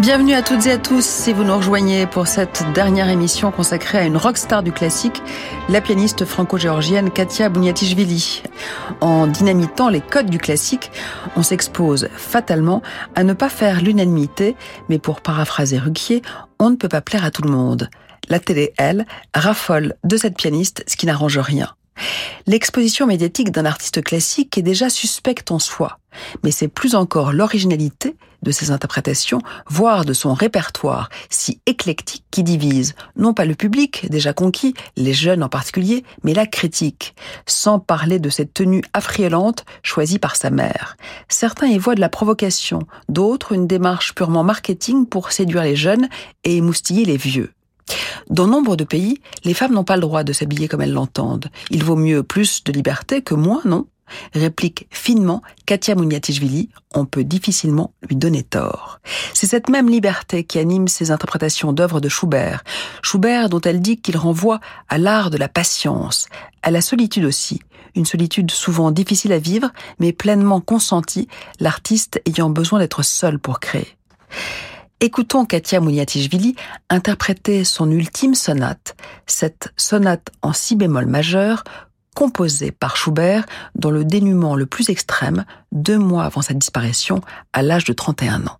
Bienvenue à toutes et à tous si vous nous rejoignez pour cette dernière émission consacrée à une rockstar du classique, la pianiste franco-géorgienne Katia Bouniatishvili. En dynamitant les codes du classique, on s'expose fatalement à ne pas faire l'unanimité, mais pour paraphraser Ruquier, on ne peut pas plaire à tout le monde. La télé, elle, raffole de cette pianiste, ce qui n'arrange rien. L'exposition médiatique d'un artiste classique est déjà suspecte en soi, mais c'est plus encore l'originalité de ses interprétations, voire de son répertoire si éclectique qui divise, non pas le public déjà conquis, les jeunes en particulier, mais la critique, sans parler de cette tenue affriolante choisie par sa mère. Certains y voient de la provocation, d'autres une démarche purement marketing pour séduire les jeunes et émoustiller les vieux. Dans nombre de pays, les femmes n'ont pas le droit de s'habiller comme elles l'entendent. Il vaut mieux plus de liberté que moins, non? Réplique finement Katia Mouniatishvili, on peut difficilement lui donner tort. C'est cette même liberté qui anime ses interprétations d'œuvres de Schubert. Schubert dont elle dit qu'il renvoie à l'art de la patience, à la solitude aussi, une solitude souvent difficile à vivre, mais pleinement consentie, l'artiste ayant besoin d'être seul pour créer. Écoutons Katia Mouniatishvili interpréter son ultime sonate, cette sonate en si bémol majeur, composée par Schubert dans le dénuement le plus extrême, deux mois avant sa disparition, à l'âge de 31 ans.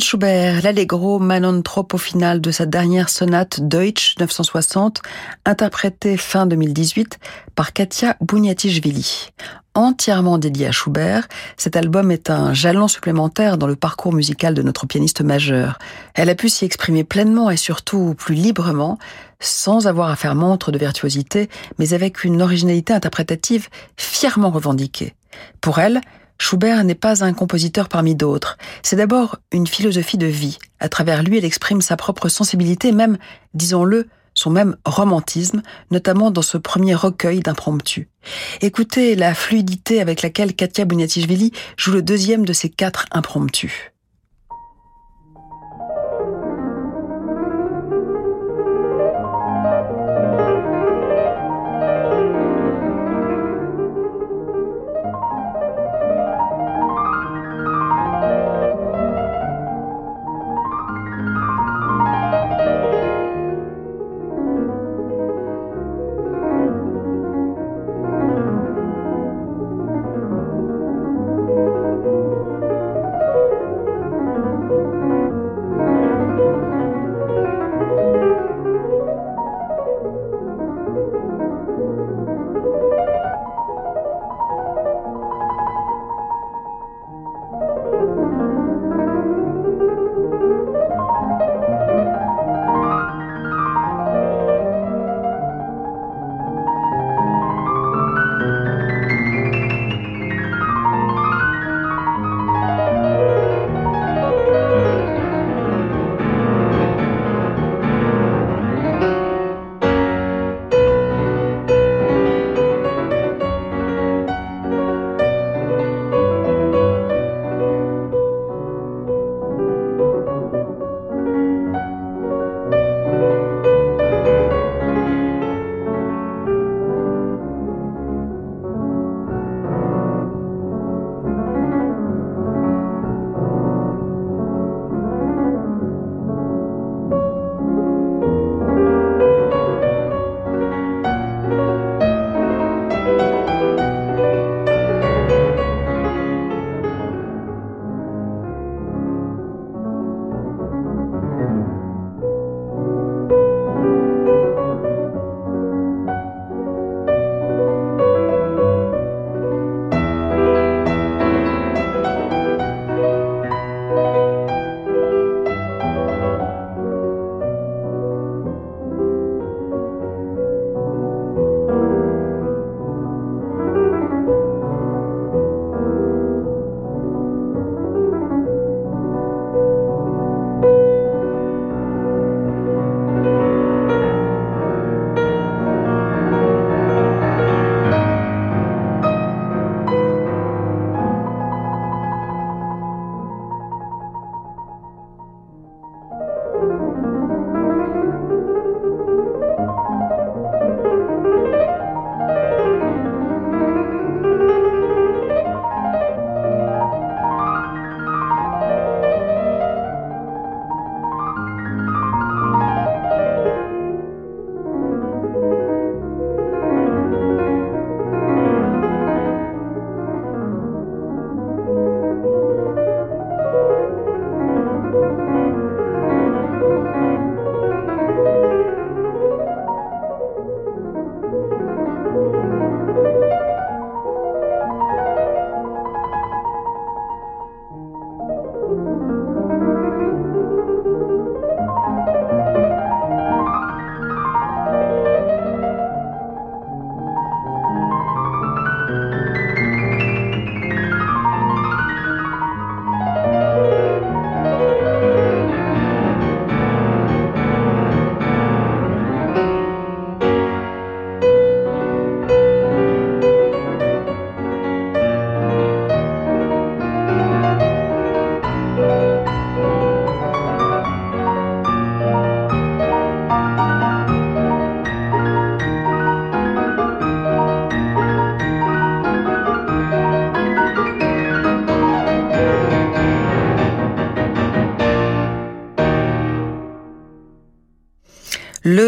Schubert, l'Allegro Manon trop au final de sa dernière sonate Deutsch 960, interprétée fin 2018 par Katia Bouniatichvili. Entièrement dédié à Schubert, cet album est un jalon supplémentaire dans le parcours musical de notre pianiste majeur. Elle a pu s'y exprimer pleinement et surtout plus librement, sans avoir à faire montre de virtuosité, mais avec une originalité interprétative fièrement revendiquée. Pour elle, Schubert n'est pas un compositeur parmi d'autres. C'est d'abord une philosophie de vie. À travers lui, elle exprime sa propre sensibilité, même, disons-le, son même romantisme, notamment dans ce premier recueil d'impromptu. Écoutez la fluidité avec laquelle Katia Bouniatichvili joue le deuxième de ces quatre impromptus.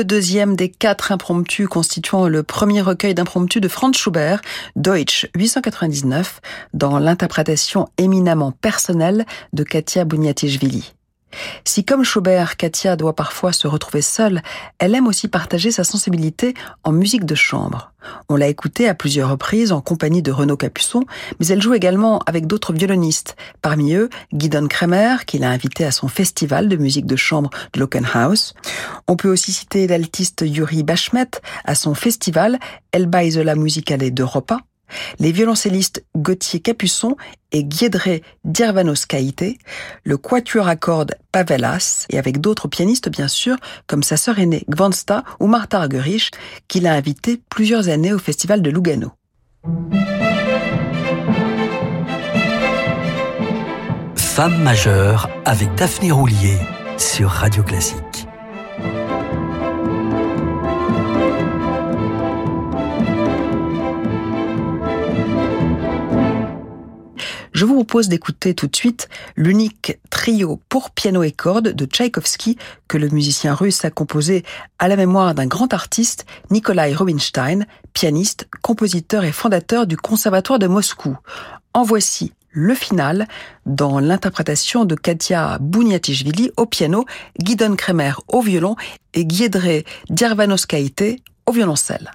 Le deuxième des quatre impromptus constituant le premier recueil d'impromptus de Franz Schubert, Deutsch 899, dans l'interprétation éminemment personnelle de Katia Bouniatichvili. Si comme Schubert, Katia doit parfois se retrouver seule, elle aime aussi partager sa sensibilité en musique de chambre. On l'a écoutée à plusieurs reprises en compagnie de Renaud Capuçon, mais elle joue également avec d'autres violonistes, parmi eux Guidon Kremer, qu'il a invité à son festival de musique de chambre de Lockenhaus. On peut aussi citer l'altiste Yuri Bachmet à son festival Elba Isola Musicale d'Europa, les violoncellistes Gauthier Capuçon et Guédré Dirvanos-Kaïté, le quatuor à cordes Pavelas, et avec d'autres pianistes bien sûr, comme sa sœur aînée Gvansta ou Martha Argerich, qu'il a invité plusieurs années au festival de Lugano. Femme majeure avec Daphné Roulier sur Radio Classique. Je vous propose d'écouter tout de suite l'unique trio pour piano et cordes de Tchaïkovski que le musicien russe a composé à la mémoire d'un grand artiste, Nikolai Rubinstein, pianiste, compositeur et fondateur du Conservatoire de Moscou. En voici le final dans l'interprétation de Katia Bouniatichvili au piano, Guidon Kremer au violon et Guédré Diervanoskaite au violoncelle.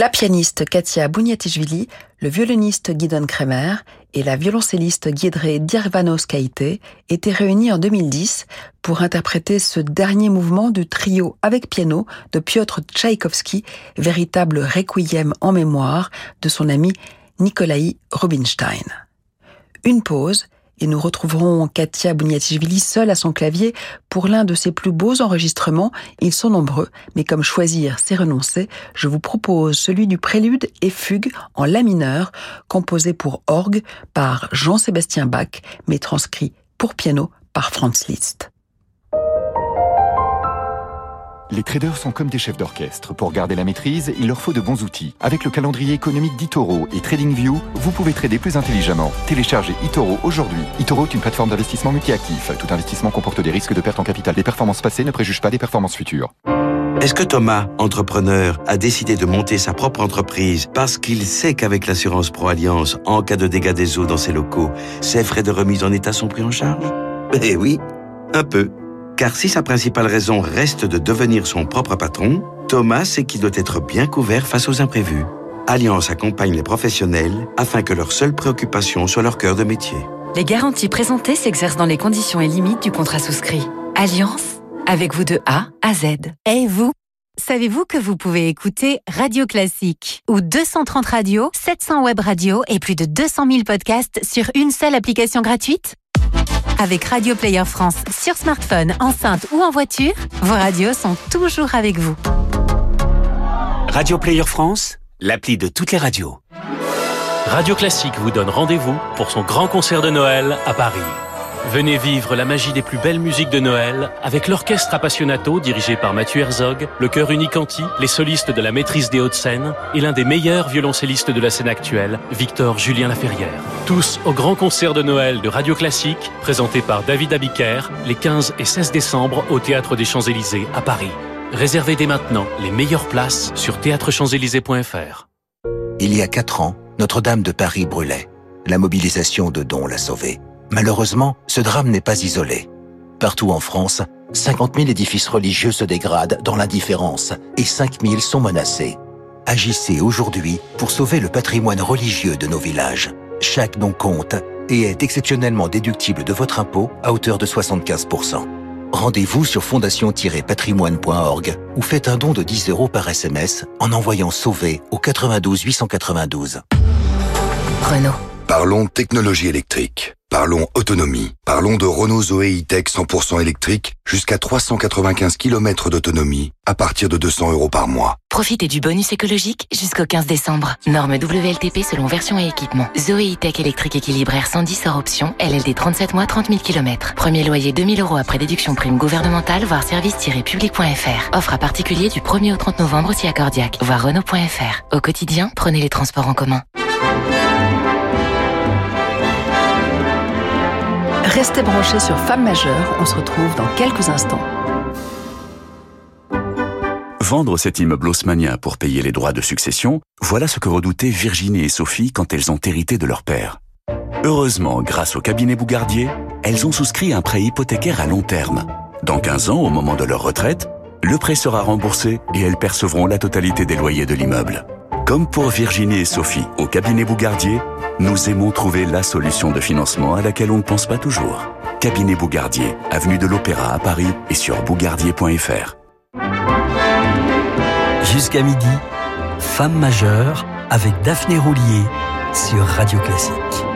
La pianiste Katia Bouniatishvili, le violoniste Gidon Kremer et la violoncelliste Guidré Dirvanos-Kaité étaient réunis en 2010 pour interpréter ce dernier mouvement du trio avec piano de Piotr Tchaïkovski, véritable requiem en mémoire de son ami Nikolai Rubinstein. Une pause et nous retrouverons Katia Bouniatichvili seule à son clavier pour l'un de ses plus beaux enregistrements. Ils sont nombreux, mais comme choisir, c'est renoncer, je vous propose celui du prélude et fugue en la mineur, composé pour orgue par Jean-Sébastien Bach, mais transcrit pour piano par Franz Liszt. Les traders sont comme des chefs d'orchestre. Pour garder la maîtrise, il leur faut de bons outils. Avec le calendrier économique d'Itoro et TradingView, vous pouvez trader plus intelligemment. Téléchargez Itoro aujourd'hui. Itoro est une plateforme d'investissement multi-actif. Tout investissement comporte des risques de perte en capital. Les performances passées ne préjugent pas des performances futures. Est-ce que Thomas, entrepreneur, a décidé de monter sa propre entreprise parce qu'il sait qu'avec l'assurance Pro Alliance, en cas de dégâts des eaux dans ses locaux, ses frais de remise en état sont pris en charge? Eh oui, un peu. Car si sa principale raison reste de devenir son propre patron, Thomas sait qu'il doit être bien couvert face aux imprévus. Alliance accompagne les professionnels afin que leur seule préoccupation soit leur cœur de métier. Les garanties présentées s'exercent dans les conditions et limites du contrat souscrit. Alliance, avec vous de A à Z. Et vous? Savez-vous que vous pouvez écouter Radio Classique ou 230 radios, 700 web radios et plus de 200 000 podcasts sur une seule application gratuite? Avec Radio Player France sur smartphone, enceinte ou en voiture, vos radios sont toujours avec vous. Radio Player France, l'appli de toutes les radios. Radio Classique vous donne rendez-vous pour son grand concert de Noël à Paris. Venez vivre la magie des plus belles musiques de Noël avec l'orchestre Appassionato dirigé par Mathieu Herzog, le chœur Unicanti, les solistes de la maîtrise des Hauts-de-Seine et l'un des meilleurs violoncellistes de la scène actuelle, Victor Julien Laferrière. Tous au grand concert de Noël de Radio Classique, présenté par David Abiker, les 15 et 16 décembre au Théâtre des Champs-Élysées à Paris. Réservez dès maintenant les meilleures places sur théâtrechamps-élysées.fr. Il y a quatre ans, Notre-Dame de Paris brûlait. La mobilisation de dons l'a sauvée. Malheureusement, ce drame n'est pas isolé. Partout en France, 50 000 édifices religieux se dégradent dans l'indifférence et 5 000 sont menacés. Agissez aujourd'hui pour sauver le patrimoine religieux de nos villages. Chaque don compte et est exceptionnellement déductible de votre impôt à hauteur de 75%. Rendez-vous sur fondation-patrimoine.org ou faites un don de 10 euros par SMS en envoyant Sauver au 92 892. Renault. Parlons technologie électrique. Parlons autonomie. Parlons de Renault Zoé E-Tech 100% électrique jusqu'à 395 km d'autonomie à partir de 200 euros par mois. Profitez du bonus écologique jusqu'au 15 décembre. Norme WLTP selon version et équipement. Zoé E-Tech électrique équilibraire 110 hors option. LLD 37 mois 30 000 km. Premier loyer 2000 euros après déduction prime gouvernementale voire service-public.fr. Offre à particulier du 1er au 30 novembre si accordiaque. Voir Renault.fr. Au quotidien, prenez les transports en commun. Restez branchés sur Femmes majeures, on se retrouve dans quelques instants. Vendre cet immeuble haussmanien pour payer les droits de succession, voilà ce que redoutaient Virginie et Sophie quand elles ont hérité de leur père. Heureusement, grâce au cabinet Bougardier, elles ont souscrit un prêt hypothécaire à long terme. Dans 15 ans, au moment de leur retraite, le prêt sera remboursé et elles percevront la totalité des loyers de l'immeuble. Comme pour Virginie et Sophie au cabinet Bougardier, nous aimons trouver la solution de financement à laquelle on ne pense pas toujours. Cabinet Bougardier, avenue de l'Opéra à Paris et sur bougardier.fr. Jusqu'à midi, Femme majeure avec Daphné Roulier sur Radio Classique.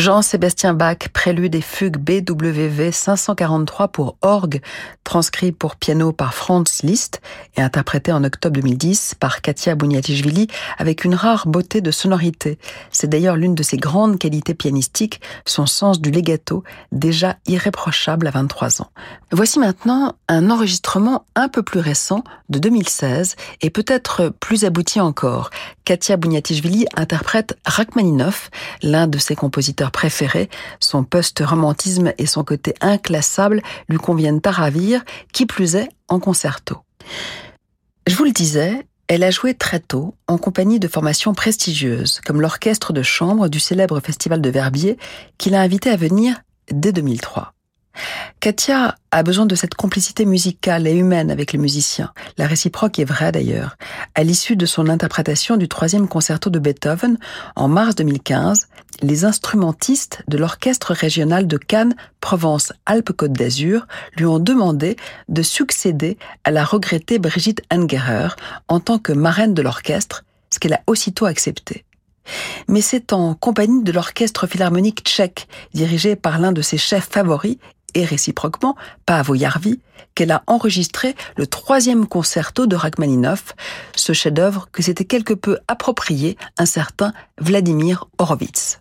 Jean-Sébastien Bach, prélude et fugue BWV 543 pour orgue, transcrit pour piano par Franz Liszt et interprété en octobre 2010 par Katia Bouniatichvili avec une rare beauté de sonorité. C'est d'ailleurs l'une de ses grandes qualités pianistiques, son sens du legato, déjà irréprochable à 23 ans. Voici maintenant un enregistrement un peu plus récent de 2016 et peut-être plus abouti encore. Katia Bouniatichvili interprète Rachmaninoff, l'un de ses compositeurs préférés. Son post-romantisme et son côté inclassable lui conviennent à ravir, qui plus est en concerto. Je vous le disais, elle a joué très tôt en compagnie de formations prestigieuses, comme l'orchestre de chambre du célèbre Festival de Verbier, qui l'a invitée à venir dès 2003. Katia a besoin de cette complicité musicale et humaine avec les musiciens. La réciproque est vraie d'ailleurs. À l'issue de son interprétation du troisième concerto de Beethoven, en mars 2015, les instrumentistes de l'orchestre régional de Cannes, Provence-Alpes-Côte d'Azur, lui ont demandé de succéder à la regrettée Brigitte Angerer en tant que marraine de l'orchestre, ce qu'elle a aussitôt accepté mais c'est en compagnie de l'orchestre philharmonique tchèque, dirigé par l'un de ses chefs favoris et réciproquement Paavo Jarvi, qu'elle a enregistré le troisième concerto de Rachmaninoff, ce chef-d'œuvre que s'était quelque peu approprié un certain Vladimir Horowitz.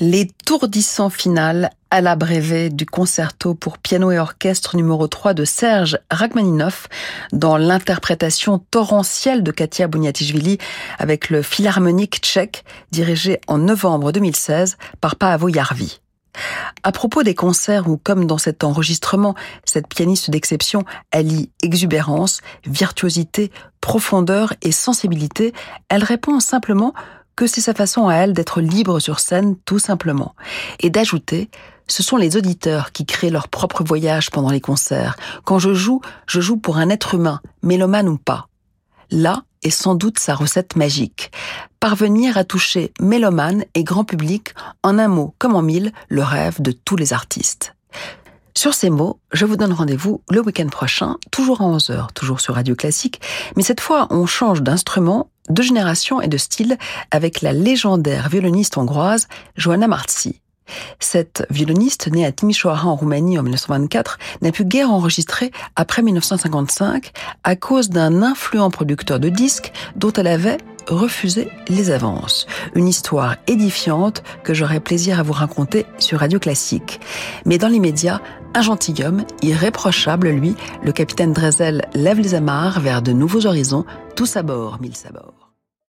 L'étourdissant final à la brévet du concerto pour piano et orchestre numéro 3 de Serge Rachmaninoff dans l'interprétation torrentielle de Katia Bouniatichvili avec le Philharmonique tchèque dirigé en novembre 2016 par Paavo Jarvi. À propos des concerts où, comme dans cet enregistrement, cette pianiste d'exception allie exubérance, virtuosité, profondeur et sensibilité, elle répond simplement que c'est sa façon à elle d'être libre sur scène tout simplement, et d'ajouter ce sont les auditeurs qui créent leur propre voyage pendant les concerts. Quand je joue, je joue pour un être humain, mélomane ou pas. Là est sans doute sa recette magique. Parvenir à toucher mélomane et grand public en un mot comme en mille, le rêve de tous les artistes. Sur ces mots, je vous donne rendez-vous le week-end prochain, toujours à 11h, toujours sur Radio Classique, mais cette fois on change d'instrument de génération et de style avec la légendaire violoniste hongroise Joanna Marzi. Cette violoniste, née à Timișoara en Roumanie en 1924, n'a pu guère enregistrer après 1955 à cause d'un influent producteur de disques dont elle avait refusé les avances. Une histoire édifiante que j'aurai plaisir à vous raconter sur Radio Classique. Mais dans l'immédiat, un gentilhomme, irréprochable lui, le capitaine Drezel lève les amarres vers de nouveaux horizons, tous à bord, mille à bord.